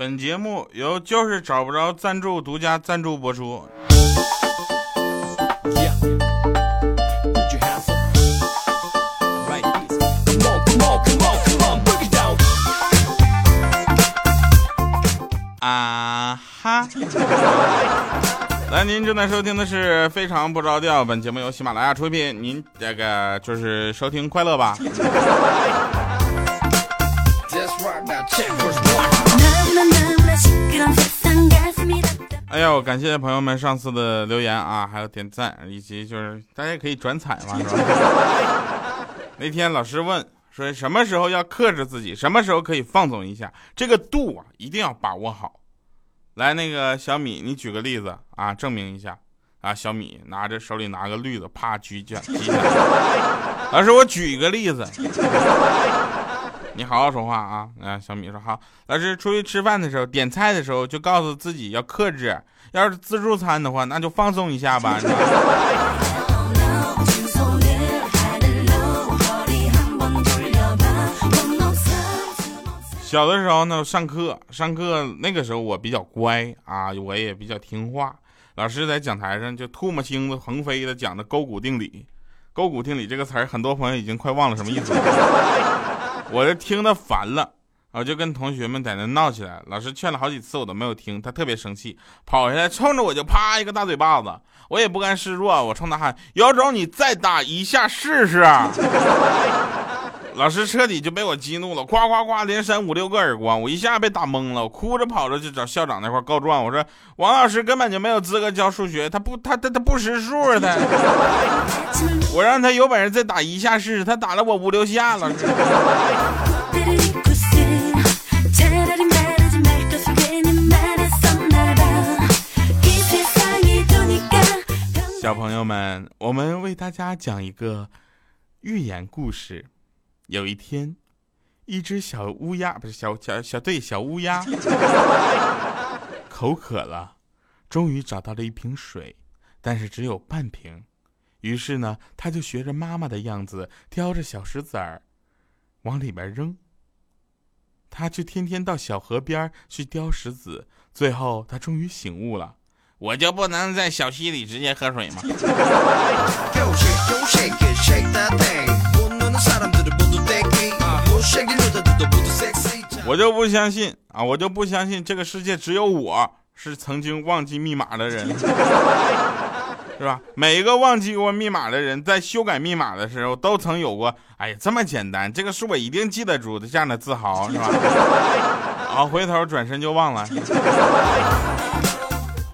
本节目由就是找不着赞助独家赞助播出。啊哈！来，您正在收听的是非常不着调。本节目由喜马拉雅出品，您这个就是收听快乐吧。哎呦，感谢朋友们上次的留言啊，还有点赞，以及就是大家可以转采嘛，是吧？那天老师问说，什么时候要克制自己，什么时候可以放纵一下，这个度啊，一定要把握好。来，那个小米，你举个例子啊，证明一下啊。小米拿着手里拿个绿的，啪举起举起来。老师，我举一个例子。你好好说话啊！啊，小米说好。老师出去吃饭的时候，点菜的时候就告诉自己要克制。要是自助餐的话，那就放松一下吧。小的时候呢，上课上课那个时候我比较乖啊，我也比较听话。老师在讲台上就唾沫星子横飞的讲的勾股定理。勾股定理这个词儿，很多朋友已经快忘了什么意思了。我就听得烦了，我就跟同学们在那闹起来。老师劝了好几次，我都没有听，他特别生气，跑下来冲着我就啪一个大嘴巴子。我也不甘示弱，我冲他喊：“有种你再打一下试试！”老师彻底就被我激怒了，夸夸夸连扇五六个耳光，我一下被打懵了，我哭着跑着去找校长那块告状，我说王老师根本就没有资格教数学，他不他他他不识数他，我让他有本事再打一下试试，他打了我五六下了。小朋友们，我们为大家讲一个寓言故事。有一天，一只小乌鸦不是小小小对小乌鸦，口渴了，终于找到了一瓶水，但是只有半瓶。于是呢，他就学着妈妈的样子，叼着小石子儿往里边扔。他就天天到小河边去叼石子，最后他终于醒悟了：我就不能在小溪里直接喝水吗？我就不相信啊！我就不相信这个世界只有我是曾经忘记密码的人，是吧？每一个忘记过密码的人，在修改密码的时候，都曾有过“哎呀，这么简单，这个是我一定记得住”的这样的自豪，是吧？啊，回头转身就忘了。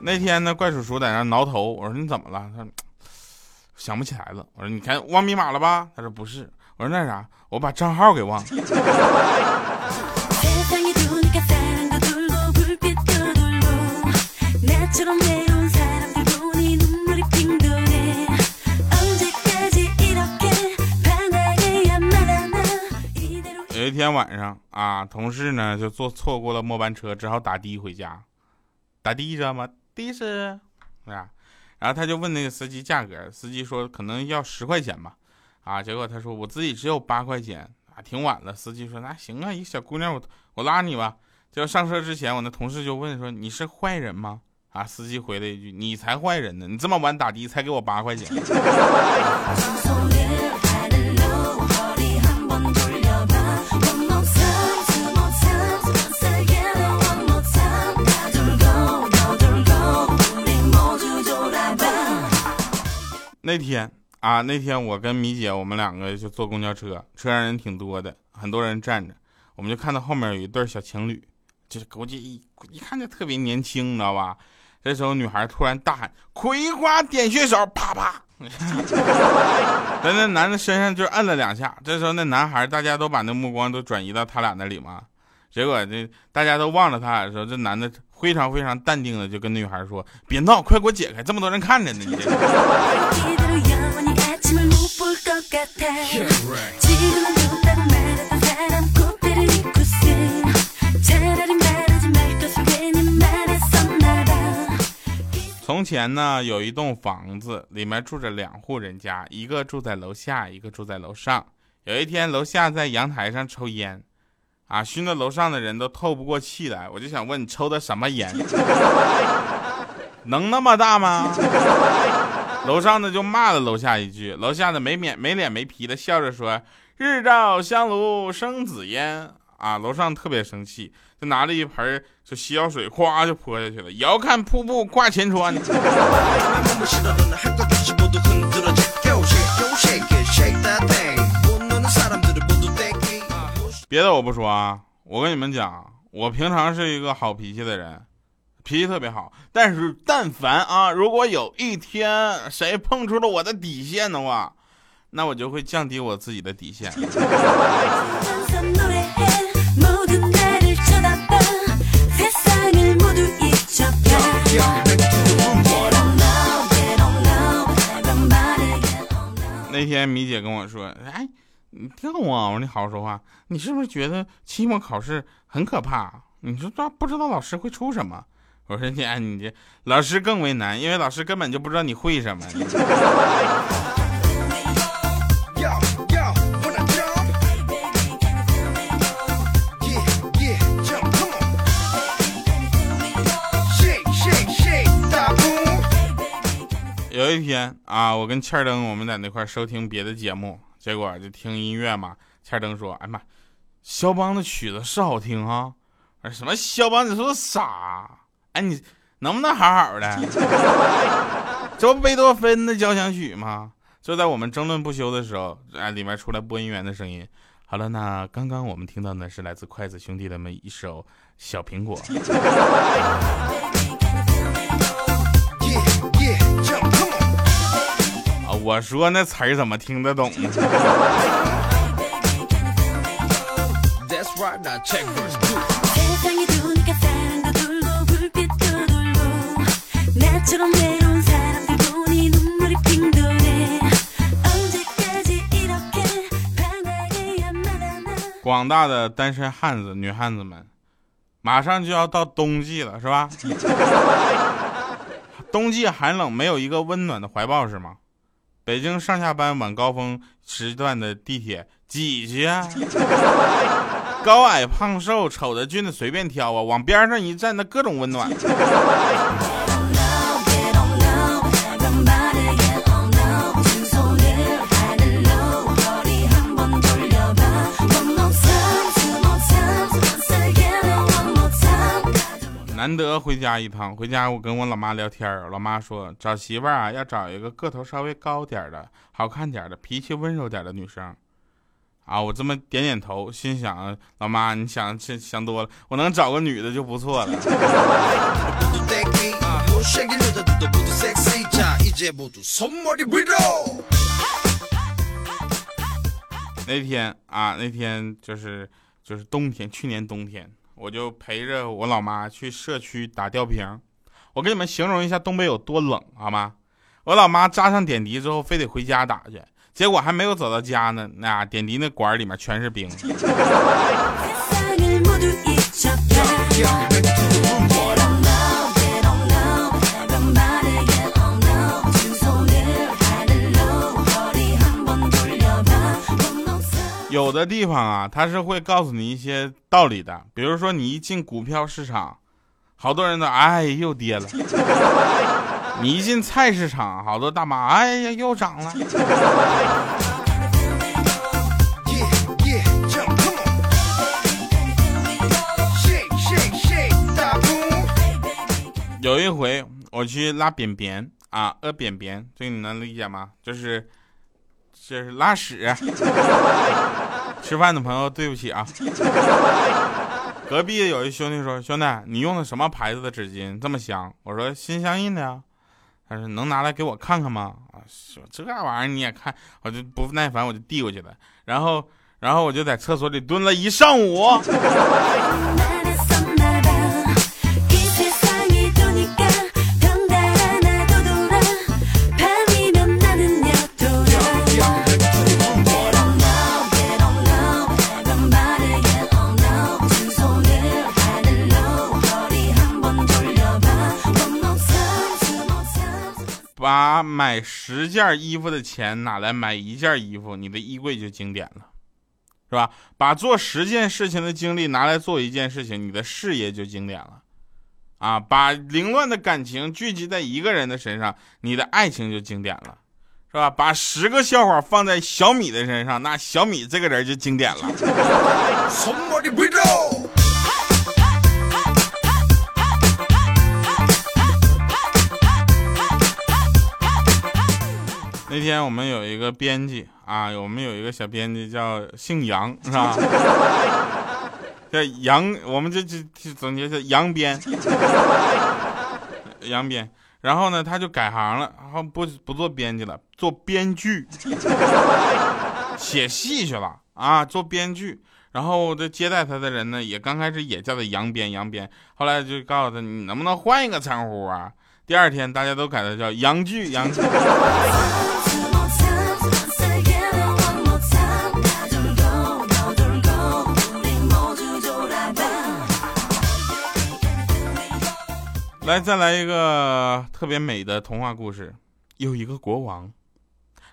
那天呢，怪叔叔在那挠头，我说你怎么了？他说 想不起来了。我说你看忘密码了吧？他说不是。我说那啥，我把账号给忘了。有一天晚上啊，同事呢就坐错过了末班车，只好打的回家。打的知道吗？的士啊，然后他就问那个司机价格，司机说可能要十块钱吧。啊！结果他说我自己只有八块钱啊，挺晚了。司机说那行啊，一小姑娘，我我拉你吧。就上车之前，我那同事就问说你是坏人吗？啊！司机回了一句你才坏人呢，你这么晚打的才给我八块钱。那天。啊，那天我跟米姐，我们两个就坐公交车，车上人挺多的，很多人站着，我们就看到后面有一对小情侣，就是估计一一看就特别年轻，你知道吧？这时候女孩突然大喊“葵花点穴手”，啪啪，在那男的身上就摁了两下。这时候那男孩，大家都把那目光都转移到他俩那里嘛，结果这大家都望着他俩的时候，这男的非常非常淡定的就跟女孩说：“别闹，快给我解开，这么多人看着呢。”你这 这。从前呢，有一栋房子，里面住着两户人家，一个住在楼下，一个住在楼上。有一天，楼下在阳台上抽烟，啊，熏得楼上的人都透不过气来。我就想问你抽的什么烟？能那么大吗？楼上的就骂了楼下一句，楼下的没脸没脸没皮的笑着说：“日照香炉生紫烟。”啊，楼上特别生气，就拿了一盆就洗脚水，咵就泼下去了。遥看瀑布挂前川。别的我不说啊，我跟你们讲，我平常是一个好脾气的人，脾气特别好。但是但凡啊，如果有一天谁碰出了我的底线的话，那我就会降低我自己的底线。那天米姐跟我说：“哎。”你跳啊！我说你好好说话。你是不是觉得期末考试很可怕？你说这不知道老师会出什么？我说你啊，你这老师更为难，因为老师根本就不知道你会什么。有一天啊，我跟欠儿登我们在那块收听别的节目。结果就听音乐嘛，欠登说：“哎妈，肖邦的曲子是好听啊！什么肖邦？你说傻？哎，你能不能好好的？这不贝多芬的交响曲吗？”就在我们争论不休的时候，哎，里面出来播音员的声音。好了，那刚刚我们听到的是来自筷子兄弟的一首《小苹果》。啊我说那词儿怎么听得懂呢？广大的单身汉子、女汉子们，马上就要到冬季了，是吧？冬季寒冷，没有一个温暖的怀抱，是吗？北京上下班晚高峰时段的地铁挤去啊！高矮胖瘦丑的俊的随便挑啊，往边上一站，那各种温暖。难得回家一趟，回家我跟我老妈聊天，老妈说找媳妇儿啊要找一个个头稍微高点的、好看点的、脾气温柔点的女生。啊，我这么点点头，心想老妈你想想想多了，我能找个女的就不错了。那天啊，那天就是就是冬天，去年冬天。我就陪着我老妈去社区打吊瓶，我给你们形容一下东北有多冷好吗？我老妈扎上点滴之后，非得回家打去，结果还没有走到家呢，那点滴那管里面全是冰。有的地方啊，他是会告诉你一些道理的，比如说你一进股票市场，好多人都哎又跌了；你一进菜市场，好多大妈哎呀又涨了。有一回我去拉便便啊，屙便便，这个你能理解吗？就是。这是拉屎，吃饭的朋友对不起啊。隔壁有一兄弟说：“兄弟，你用的什么牌子的纸巾这么香？”我说：“心相印的呀。”他说：“能拿来给我看看吗？”啊，说这玩意儿你也看，我就不耐烦，我就递过去了。然后，然后我就在厕所里蹲了一上午。买十件衣服的钱拿来买一件衣服，你的衣柜就经典了，是吧？把做十件事情的精力拿来做一件事情，你的事业就经典了。啊，把凌乱的感情聚集在一个人的身上，你的爱情就经典了，是吧？把十个笑话放在小米的身上，那小米这个人就经典了。那天我们有一个编辑啊，我们有一个小编辑叫姓杨，是吧？叫杨，我们这这总结叫杨编，杨编。然后呢，他就改行了，然后不不做编辑了，做编剧，写戏去了啊，做编剧。然后这接待他的人呢，也刚开始也叫他杨编，杨编。后来就告诉他，你能不能换一个称呼啊？第二天大家都改他叫杨剧，杨剧。来，再来一个特别美的童话故事。有一个国王，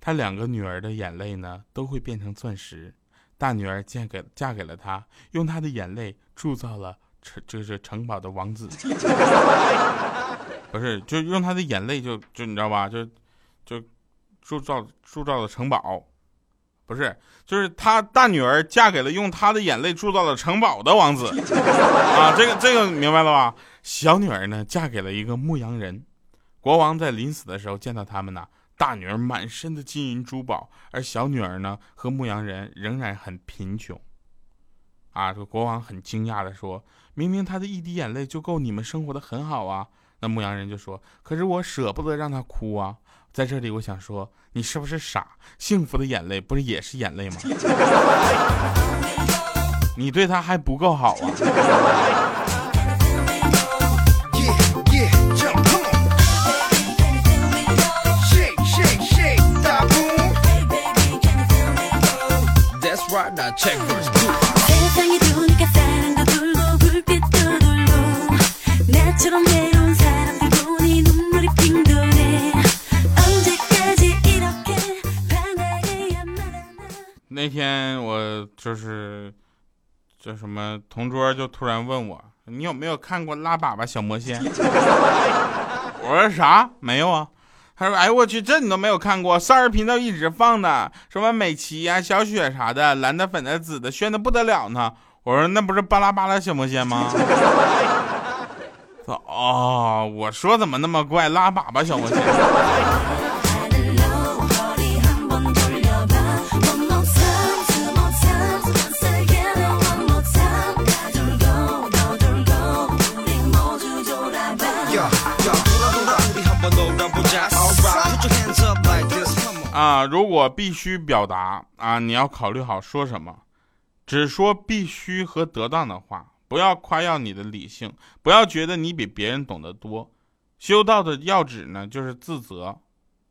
他两个女儿的眼泪呢都会变成钻石。大女儿嫁给嫁给了他，用他的眼泪铸造了城，就是城堡的王子。不是，就用他的眼泪，就就你知道吧？就就铸造铸造了城堡。不是，就是他大女儿嫁给了用他的眼泪铸造了城堡的王子。啊，这个这个明白了吧？小女儿呢，嫁给了一个牧羊人。国王在临死的时候见到他们呢，大女儿满身的金银珠宝，而小女儿呢和牧羊人仍然很贫穷。啊，这个国王很惊讶的说：“明明他的一滴眼泪就够你们生活的很好啊。”那牧羊人就说：“可是我舍不得让他哭啊。”在这里，我想说，你是不是傻？幸福的眼泪不是也是眼泪吗？你对他还不够好啊！那天我就是叫什么同桌就突然问我，你有没有看过拉粑粑小魔仙？我说啥？没有啊。他说：“哎我去，这你都没有看过？少儿频道一直放的，什么美琪呀、小雪啥的，蓝的、粉的、紫的，炫的不得了呢。”我说：“那不是巴拉巴拉小魔仙吗？”哦，我说怎么那么怪？拉粑粑小魔仙。如果必须表达啊，你要考虑好说什么，只说必须和得当的话，不要夸耀你的理性，不要觉得你比别人懂得多。修道的要旨呢，就是自责，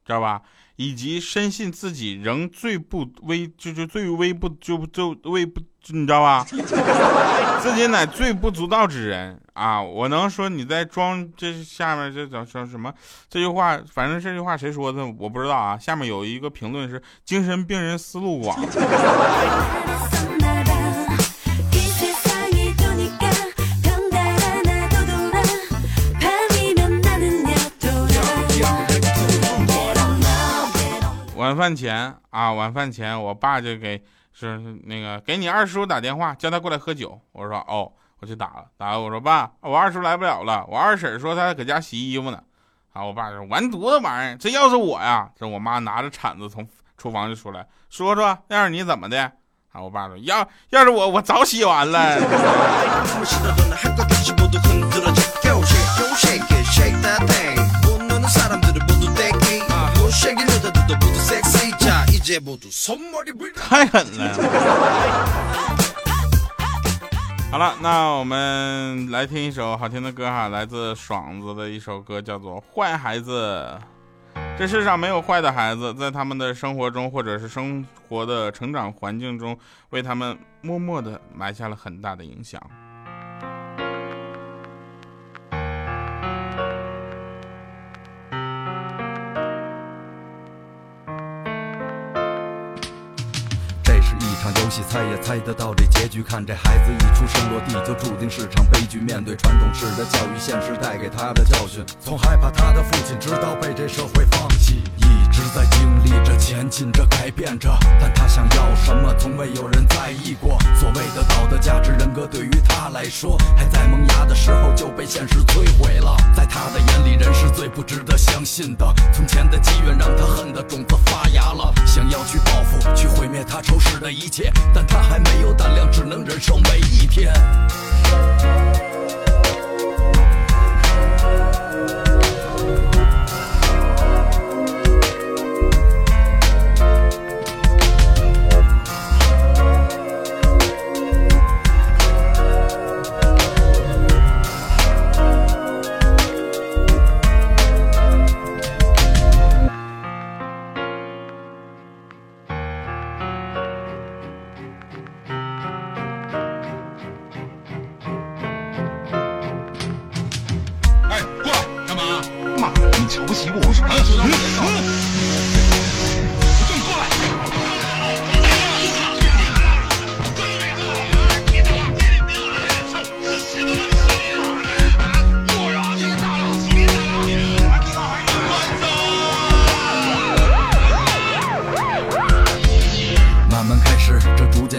知道吧？以及深信自己仍最不微，就是最微不就就微不。你知道吧？自己乃最不足道之人啊！我能说你在装这下面这叫叫什么？这句话，反正这句话谁说的我不知道啊。下面有一个评论是：精神病人思路广。晚饭前啊，晚饭前我爸就给。是那个给你二叔打电话，叫他过来喝酒。我说哦，我去打了，打了。我说爸，我二叔来不了了。我二婶说他搁家洗衣服呢。啊，我爸说完犊子玩意儿，这要是我呀，这我妈拿着铲子从厨房就出来，说说要是你怎么的？啊，我爸说要要是我，我早洗完了。太狠了！好了，那我们来听一首好听的歌哈，来自爽子的一首歌，叫做《坏孩子》。这世上没有坏的孩子，在他们的生活中或者是生活的成长环境中，为他们默默的埋下了很大的影响。游戏，猜也猜得到这结局。看这孩子一出生落地，就注定是场悲剧。面对传统式的教育，现实带给他的教训，从害怕他的父亲，直到被这社会放弃，一直在经历着、前进着、改变着。但他想要什么，从未有人在意过。所谓的道德价值、人格，对于他来说，还在萌芽的时候就被现实摧毁了。在他的眼里，人是最不值得相信的。从前的积怨，让他恨的种子发芽了，想要去报复，去毁灭他仇视的一切，但他还没有胆量，只能忍受每一天。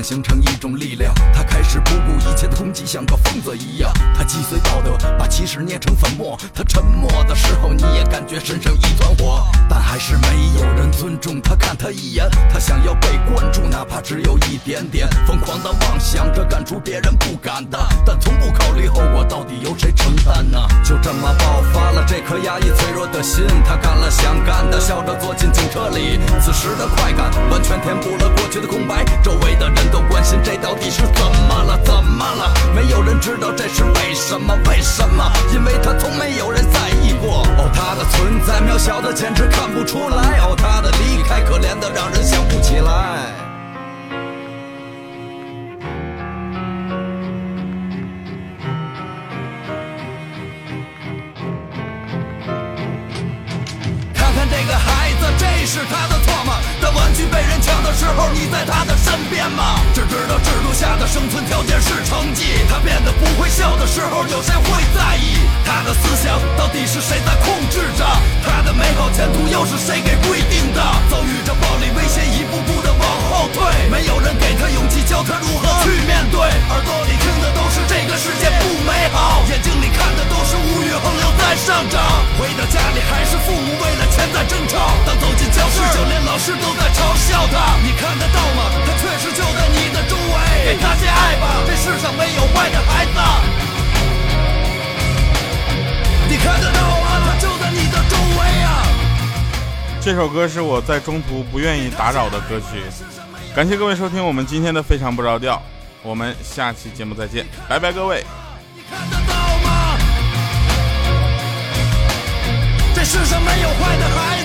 形成一种力量。是不顾一切的攻击，像个疯子一样。他击碎道德，把歧视捏成粉末。他沉默的时候，你也感觉身上一团火，但还是没有人尊重他。看他一眼，他想要被关注，哪怕只有一点点。疯狂的妄想着干出别人不敢的，但从不考虑后果，到底由谁承担呢？就这么爆发了这颗压抑脆弱的心，他干了想干的，笑着坐进警车里。此时的快感完全填补了过去的空白，周围的人都关心谁给规定的？遭遇着暴力威胁，一步步的往后退，没有人给他勇气，教他如何去面对。耳朵里听的都是这个世界不美好，眼睛里看的都是物欲横流在上涨。回到家里还是父母为了钱在争吵，当走进教室，就连老师都在嘲笑他。你看得到吗？他确实就在你的周围，给他些爱吧，这世上没有坏的孩子。你看得到吗？他就在你的周围啊。这首歌是我在中途不愿意打扰的歌曲。感谢各位收听我们今天的非常不着调，我们下期节目再见，拜拜各位。这世上没有坏的孩